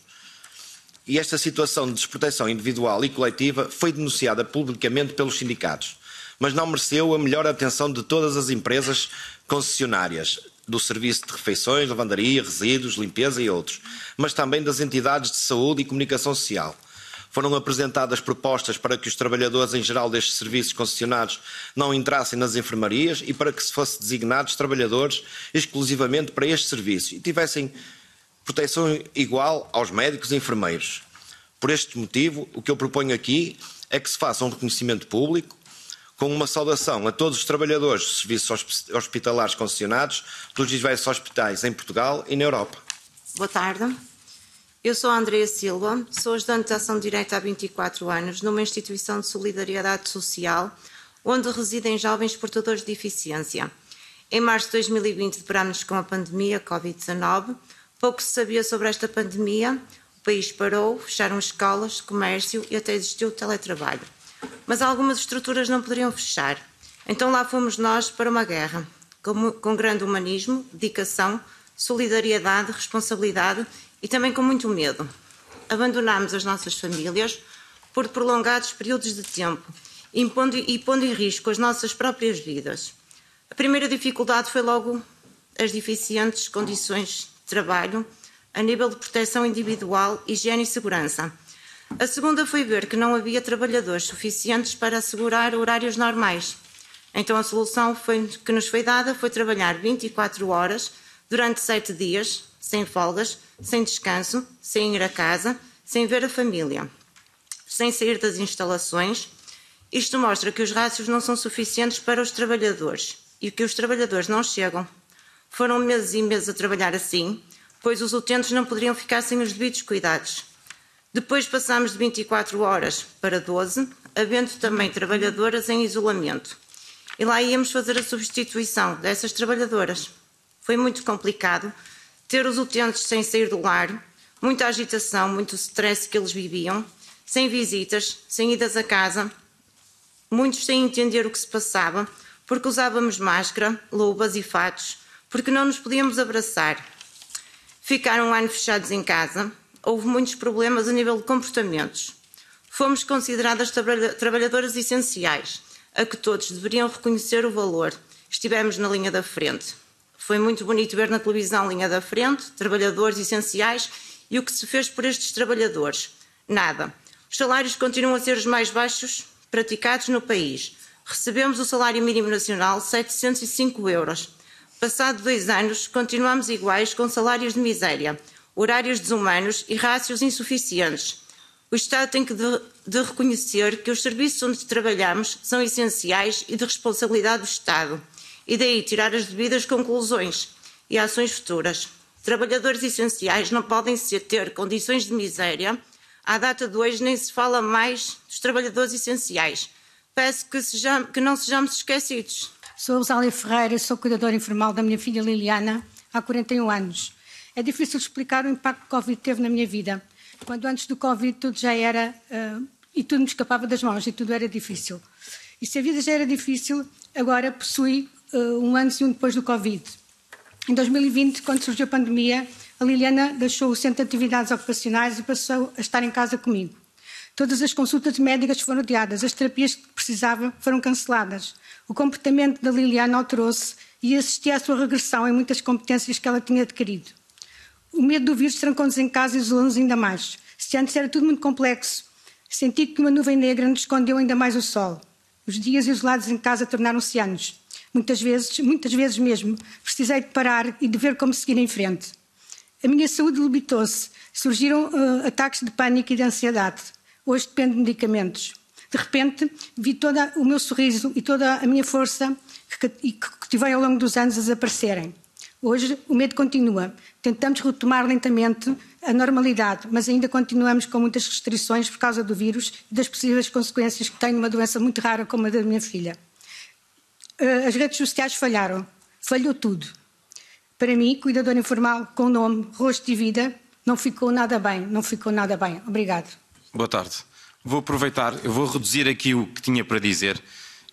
E esta situação de desproteção individual e coletiva foi denunciada publicamente pelos sindicatos, mas não mereceu a melhor atenção de todas as empresas concessionárias, do serviço de refeições, lavandaria, resíduos, limpeza e outros, mas também das entidades de saúde e comunicação social. Foram apresentadas propostas para que os trabalhadores em geral destes serviços concessionados não entrassem nas enfermarias e para que se fossem designados trabalhadores exclusivamente para este serviço e tivessem proteção igual aos médicos e enfermeiros. Por este motivo, o que eu proponho aqui é que se faça um reconhecimento público com uma saudação a todos os trabalhadores de serviços hospitalares concessionados pelos diversos hospitais em Portugal e na Europa. Boa tarde. Eu sou a Andrea Silva, sou ajudante de ação direta há 24 anos numa instituição de solidariedade social onde residem jovens portadores de deficiência. Em março de 2020 deparámos com a pandemia Covid-19. Pouco se sabia sobre esta pandemia, o país parou, fecharam escolas, comércio e até existiu o teletrabalho. Mas algumas estruturas não poderiam fechar. Então lá fomos nós para uma guerra, com, com grande humanismo, dedicação, solidariedade, responsabilidade e também com muito medo. Abandonámos as nossas famílias por prolongados períodos de tempo, impondo, e pondo em risco as nossas próprias vidas. A primeira dificuldade foi logo as deficientes condições de trabalho a nível de proteção individual, higiene e segurança. A segunda foi ver que não havia trabalhadores suficientes para assegurar horários normais. Então a solução foi, que nos foi dada foi trabalhar 24 horas durante sete dias, sem folgas, sem descanso, sem ir a casa, sem ver a família, sem sair das instalações. Isto mostra que os rácios não são suficientes para os trabalhadores e que os trabalhadores não chegam. Foram meses e meses a trabalhar assim, pois os utentes não poderiam ficar sem os devidos cuidados. Depois passámos de 24 horas para 12, havendo também trabalhadoras em isolamento. E lá íamos fazer a substituição dessas trabalhadoras. Foi muito complicado, ter os utentes sem sair do lar, muita agitação, muito stress que eles viviam, sem visitas, sem idas a casa, muitos sem entender o que se passava, porque usávamos máscara, luvas e fatos, porque não nos podíamos abraçar. Ficaram um ano fechados em casa, houve muitos problemas a nível de comportamentos. Fomos consideradas trabalhadoras essenciais, a que todos deveriam reconhecer o valor. Estivemos na linha da frente. Foi muito bonito ver na televisão linha da frente, trabalhadores essenciais e o que se fez por estes trabalhadores. Nada. Os salários continuam a ser os mais baixos praticados no país. Recebemos o salário mínimo nacional, 705 euros. Passado dois anos, continuamos iguais com salários de miséria, horários desumanos e rácios insuficientes. O Estado tem que de, de reconhecer que os serviços onde trabalhamos são essenciais e de responsabilidade do Estado e daí tirar as devidas conclusões e ações futuras. Trabalhadores essenciais não podem ser, ter condições de miséria. À data de hoje nem se fala mais dos trabalhadores essenciais. Peço que, sejam, que não sejamos esquecidos. Sou Rosália Ferreira, sou cuidadora informal da minha filha Liliana há 41 anos. É difícil explicar o impacto que o Covid teve na minha vida. Quando antes do Covid tudo já era. Uh, e tudo me escapava das mãos e tudo era difícil. E se a vida já era difícil, agora possui um antes e um depois do Covid. Em 2020, quando surgiu a pandemia, a Liliana deixou o centro de atividades ocupacionais e passou a estar em casa comigo. Todas as consultas médicas foram adiadas, as terapias que precisava foram canceladas. O comportamento da Liliana alterou-se e assisti à sua regressão em muitas competências que ela tinha adquirido. O medo do vírus trancou-nos em casa e isolou-nos ainda mais. Se antes era tudo muito complexo, senti que uma nuvem negra nos escondeu ainda mais o sol. Os dias isolados em casa tornaram-se anos. Muitas vezes, muitas vezes mesmo, precisei de parar e de ver como seguir em frente. A minha saúde limitou-se. Surgiram uh, ataques de pânico e de ansiedade. Hoje dependo de medicamentos. De repente, vi todo o meu sorriso e toda a minha força que, que, que ao longo dos anos a desaparecerem. Hoje, o medo continua. Tentamos retomar lentamente a normalidade, mas ainda continuamos com muitas restrições por causa do vírus e das possíveis consequências que tem numa doença muito rara como a da minha filha. Uh, as redes sociais falharam. Falhou tudo. Para mim, cuidador informal com nome, rosto e vida, não ficou nada bem, não ficou nada bem. Obrigado. Boa tarde. Vou aproveitar, eu vou reduzir aqui o que tinha para dizer.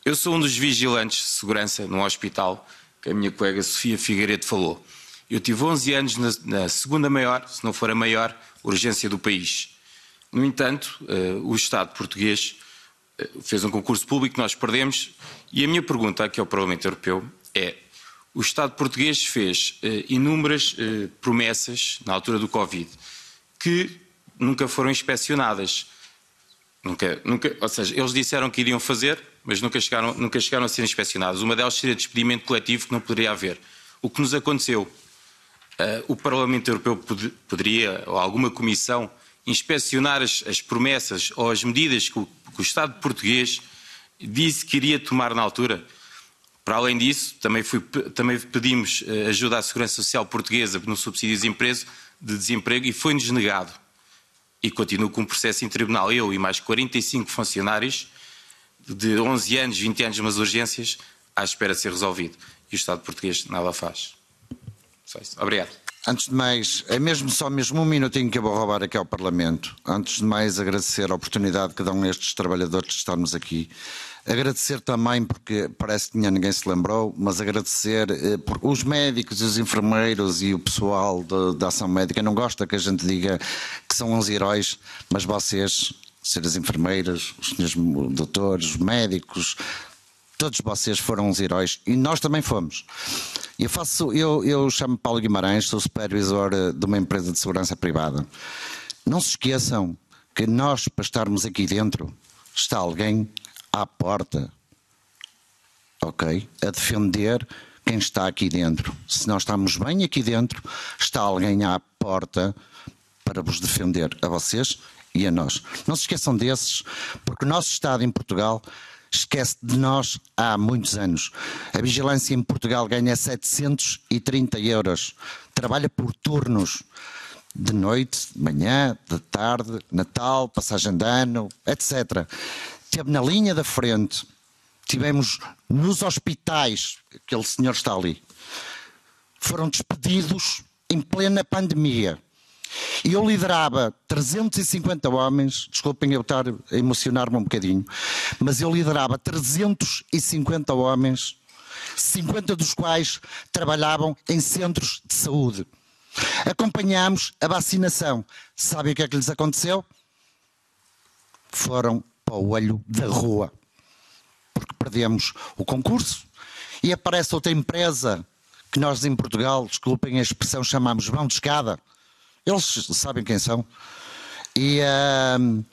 Eu sou um dos vigilantes de segurança no hospital que a minha colega Sofia Figueiredo falou. Eu tive 11 anos na, na segunda maior, se não for a maior, urgência do país. No entanto, uh, o Estado português fez um concurso público, nós perdemos, e a minha pergunta aqui ao Parlamento Europeu é: o Estado português fez uh, inúmeras promessas na altura do Covid que nunca foram inspecionadas. Nunca, nunca, ou seja, eles disseram que iriam fazer, mas nunca chegaram, nunca chegaram a ser inspecionados. Uma delas seria despedimento coletivo, que não poderia haver. O que nos aconteceu, uh, o Parlamento Europeu pod poderia, ou alguma comissão, inspecionar as, as, promessas ou as medidas que o, que o Estado português disse que iria tomar na altura. Para além disso, também, fui, também pedimos uh, ajuda à Segurança Social Portuguesa no subsídio de desemprego e foi-nos negado e continuo com um processo em tribunal, eu e mais 45 funcionários de 11 anos, 20 anos, umas urgências, à espera de ser resolvido. E o Estado português nada faz. Só isso. Obrigado. Antes de mais, é mesmo só mesmo um minutinho que eu vou roubar aqui ao Parlamento. Antes de mais, agradecer a oportunidade que dão estes trabalhadores de estarmos aqui. Agradecer também, porque parece que ninguém se lembrou, mas agradecer eh, por os médicos, os enfermeiros e o pessoal da ação médica. Não gosta que a gente diga que são uns heróis, mas vocês, ser as enfermeiras, os senhores doutores, os médicos, todos vocês foram uns heróis e nós também fomos. Eu faço, eu, eu chamo Paulo Guimarães, sou supervisor eh, de uma empresa de segurança privada. Não se esqueçam que nós, para estarmos aqui dentro, está alguém à porta, ok? A defender quem está aqui dentro. Se nós estamos bem aqui dentro, está alguém à porta para vos defender a vocês e a nós. Não se esqueçam desses, porque o nosso Estado em Portugal esquece de nós há muitos anos. A vigilância em Portugal ganha 730 euros, trabalha por turnos. De noite, de manhã, de tarde, Natal, passagem de ano, etc esteve na linha da frente, tivemos nos hospitais, aquele senhor está ali, foram despedidos em plena pandemia. E eu liderava 350 homens, desculpem eu estar a emocionar-me um bocadinho, mas eu liderava 350 homens, 50 dos quais trabalhavam em centros de saúde. Acompanhámos a vacinação. Sabem o que é que lhes aconteceu? Foram para o olho da rua. Porque perdemos o concurso e aparece outra empresa que nós em Portugal, desculpem a expressão, chamamos vão de escada. Eles sabem quem são. E, uh,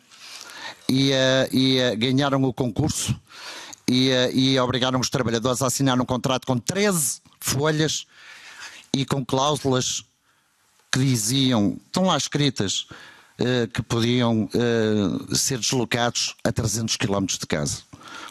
e, uh, e uh, ganharam o concurso e, e obrigaram os trabalhadores a assinar um contrato com 13 folhas e com cláusulas que diziam, estão lá escritas, eh, que podiam eh, ser deslocados a 300 km de casa.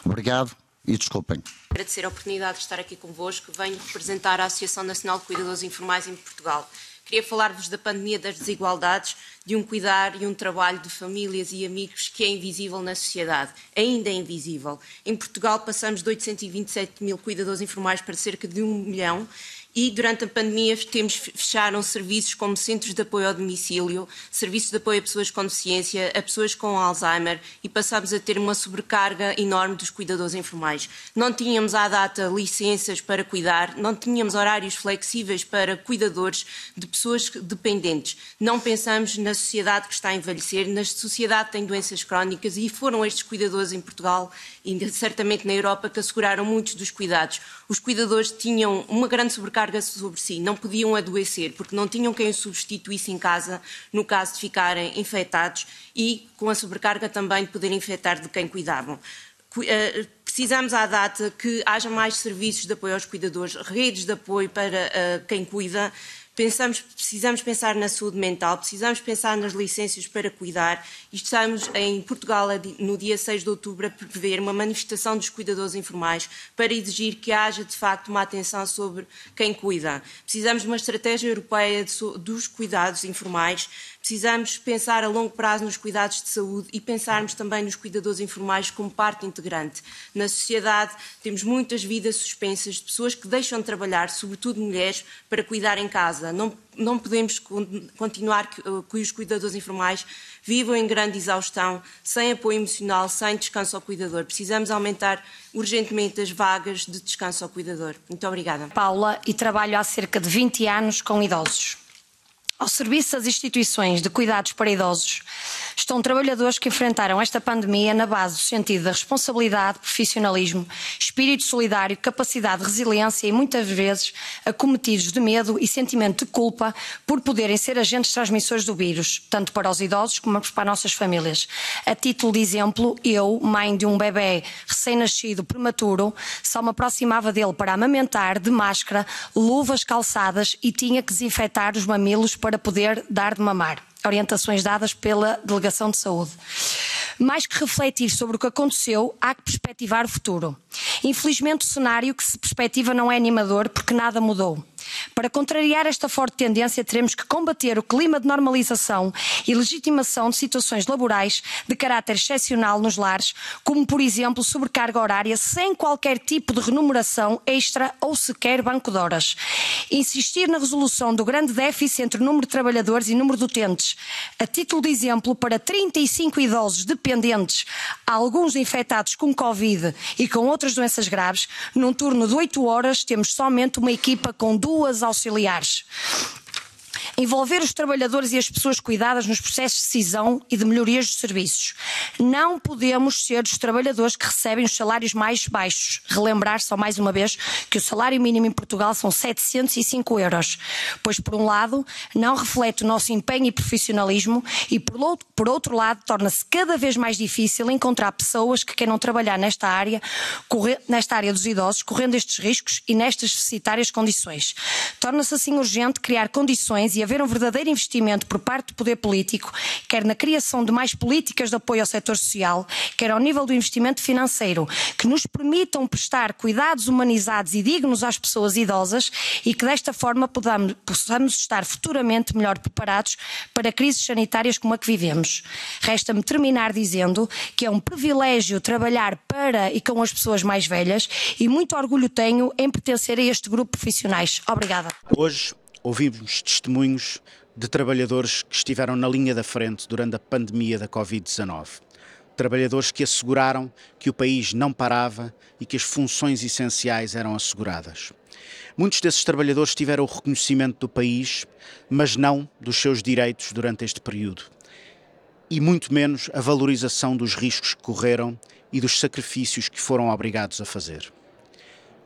Obrigado e desculpem. Agradecer a oportunidade de estar aqui convosco. Venho representar a Associação Nacional de Cuidadores Informais em Portugal. Queria falar-vos da pandemia das desigualdades, de um cuidar e um trabalho de famílias e amigos que é invisível na sociedade. Ainda é invisível. Em Portugal passamos de 827 mil cuidadores informais para cerca de um milhão e durante a pandemia temos fecharam serviços como centros de apoio ao domicílio, serviços de apoio a pessoas com deficiência, a pessoas com Alzheimer e passámos a ter uma sobrecarga enorme dos cuidadores informais. Não tínhamos à data licenças para cuidar, não tínhamos horários flexíveis para cuidadores de pessoas dependentes. Não pensamos na sociedade que está a envelhecer, na sociedade que tem doenças crónicas e foram estes cuidadores em Portugal e certamente na Europa que asseguraram muitos dos cuidados. Os cuidadores tinham uma grande sobrecarga sobre si, não podiam adoecer porque não tinham quem os substituísse em casa no caso de ficarem infectados e com a sobrecarga também de poder infectar de quem cuidavam. Eh, precisamos à data que haja mais serviços de apoio aos cuidadores, redes de apoio para uh, quem cuida, Pensamos, precisamos pensar na saúde mental, precisamos pensar nas licenças para cuidar e estamos em Portugal no dia 6 de outubro a prever uma manifestação dos cuidadores informais para exigir que haja de facto uma atenção sobre quem cuida. Precisamos de uma estratégia europeia dos cuidados informais Precisamos pensar a longo prazo nos cuidados de saúde e pensarmos também nos cuidadores informais como parte integrante. Na sociedade temos muitas vidas suspensas de pessoas que deixam de trabalhar, sobretudo mulheres, para cuidar em casa. Não, não podemos continuar que, que os cuidadores informais vivam em grande exaustão, sem apoio emocional, sem descanso ao cuidador. Precisamos aumentar urgentemente as vagas de descanso ao cuidador. Muito obrigada. Paula, e trabalho há cerca de 20 anos com idosos. Ao serviço das instituições de cuidados para idosos, estão trabalhadores que enfrentaram esta pandemia na base do sentido da responsabilidade, profissionalismo, espírito solidário, capacidade de resiliência e muitas vezes acometidos de medo e sentimento de culpa por poderem ser agentes transmissores do vírus, tanto para os idosos como para nossas famílias. A título de exemplo, eu, mãe de um bebê recém-nascido prematuro, só me aproximava dele para amamentar de máscara, luvas calçadas e tinha que desinfetar os mamilos para para poder dar de mamar. Orientações dadas pela Delegação de Saúde. Mais que refletir sobre o que aconteceu, há que perspectivar o futuro. Infelizmente, o cenário que se perspectiva não é animador porque nada mudou. Para contrariar esta forte tendência, teremos que combater o clima de normalização e legitimação de situações laborais de caráter excepcional nos lares, como, por exemplo, sobrecarga horária sem qualquer tipo de remuneração extra ou sequer banco de horas. Insistir na resolução do grande déficit entre o número de trabalhadores e número de utentes. A título de exemplo, para 35 idosos dependentes, alguns infectados com Covid e com outras doenças graves, num turno de 8 horas, temos somente uma equipa com duas duas auxiliares envolver os trabalhadores e as pessoas cuidadas nos processos de decisão e de melhorias dos serviços. Não podemos ser os trabalhadores que recebem os salários mais baixos. Relembrar só mais uma vez que o salário mínimo em Portugal são 705 euros, pois por um lado não reflete o nosso empenho e profissionalismo e por outro, por outro lado torna-se cada vez mais difícil encontrar pessoas que queiram trabalhar nesta área, nesta área dos idosos, correndo estes riscos e nestas deficitárias condições. Torna-se assim urgente criar condições e haver um verdadeiro investimento por parte do poder político, quer na criação de mais políticas de apoio ao setor social, quer ao nível do investimento financeiro, que nos permitam prestar cuidados humanizados e dignos às pessoas idosas e que desta forma podamos, possamos estar futuramente melhor preparados para crises sanitárias como a que vivemos. Resta-me terminar dizendo que é um privilégio trabalhar para e com as pessoas mais velhas e muito orgulho tenho em pertencer a este grupo de profissionais. Obrigada. Hoje ouvimos testemunhos de trabalhadores que estiveram na linha da frente durante a pandemia da Covid-19. Trabalhadores que asseguraram que o país não parava e que as funções essenciais eram asseguradas. Muitos desses trabalhadores tiveram o reconhecimento do país, mas não dos seus direitos durante este período. E muito menos a valorização dos riscos que correram e dos sacrifícios que foram obrigados a fazer.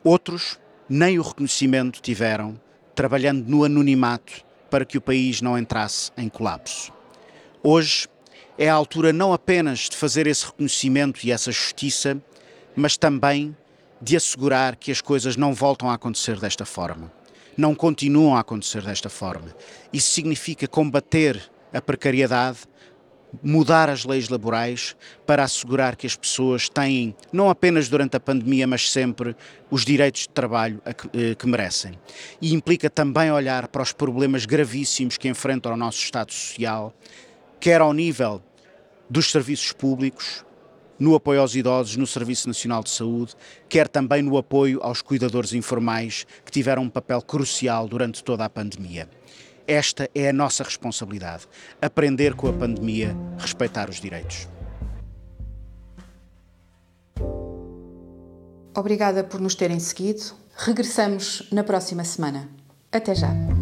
Outros nem o reconhecimento tiveram trabalhando no anonimato para que o país não entrasse em colapso. Hoje é a altura não apenas de fazer esse reconhecimento e essa justiça, mas também de assegurar que as coisas não voltam a acontecer desta forma. Não continuam a acontecer desta forma. Isso significa combater a precariedade, mudar as leis laborais para assegurar que as pessoas têm, não apenas durante a pandemia, mas sempre, os direitos de trabalho que, eh, que merecem. E implica também olhar para os problemas gravíssimos que enfrenta o nosso Estado Social, quer ao nível dos serviços públicos, no apoio aos idosos no Serviço Nacional de Saúde, quer também no apoio aos cuidadores informais que tiveram um papel crucial durante toda a pandemia. Esta é a nossa responsabilidade: aprender com a pandemia, respeitar os direitos. Obrigada por nos terem seguido. Regressamos na próxima semana. Até já!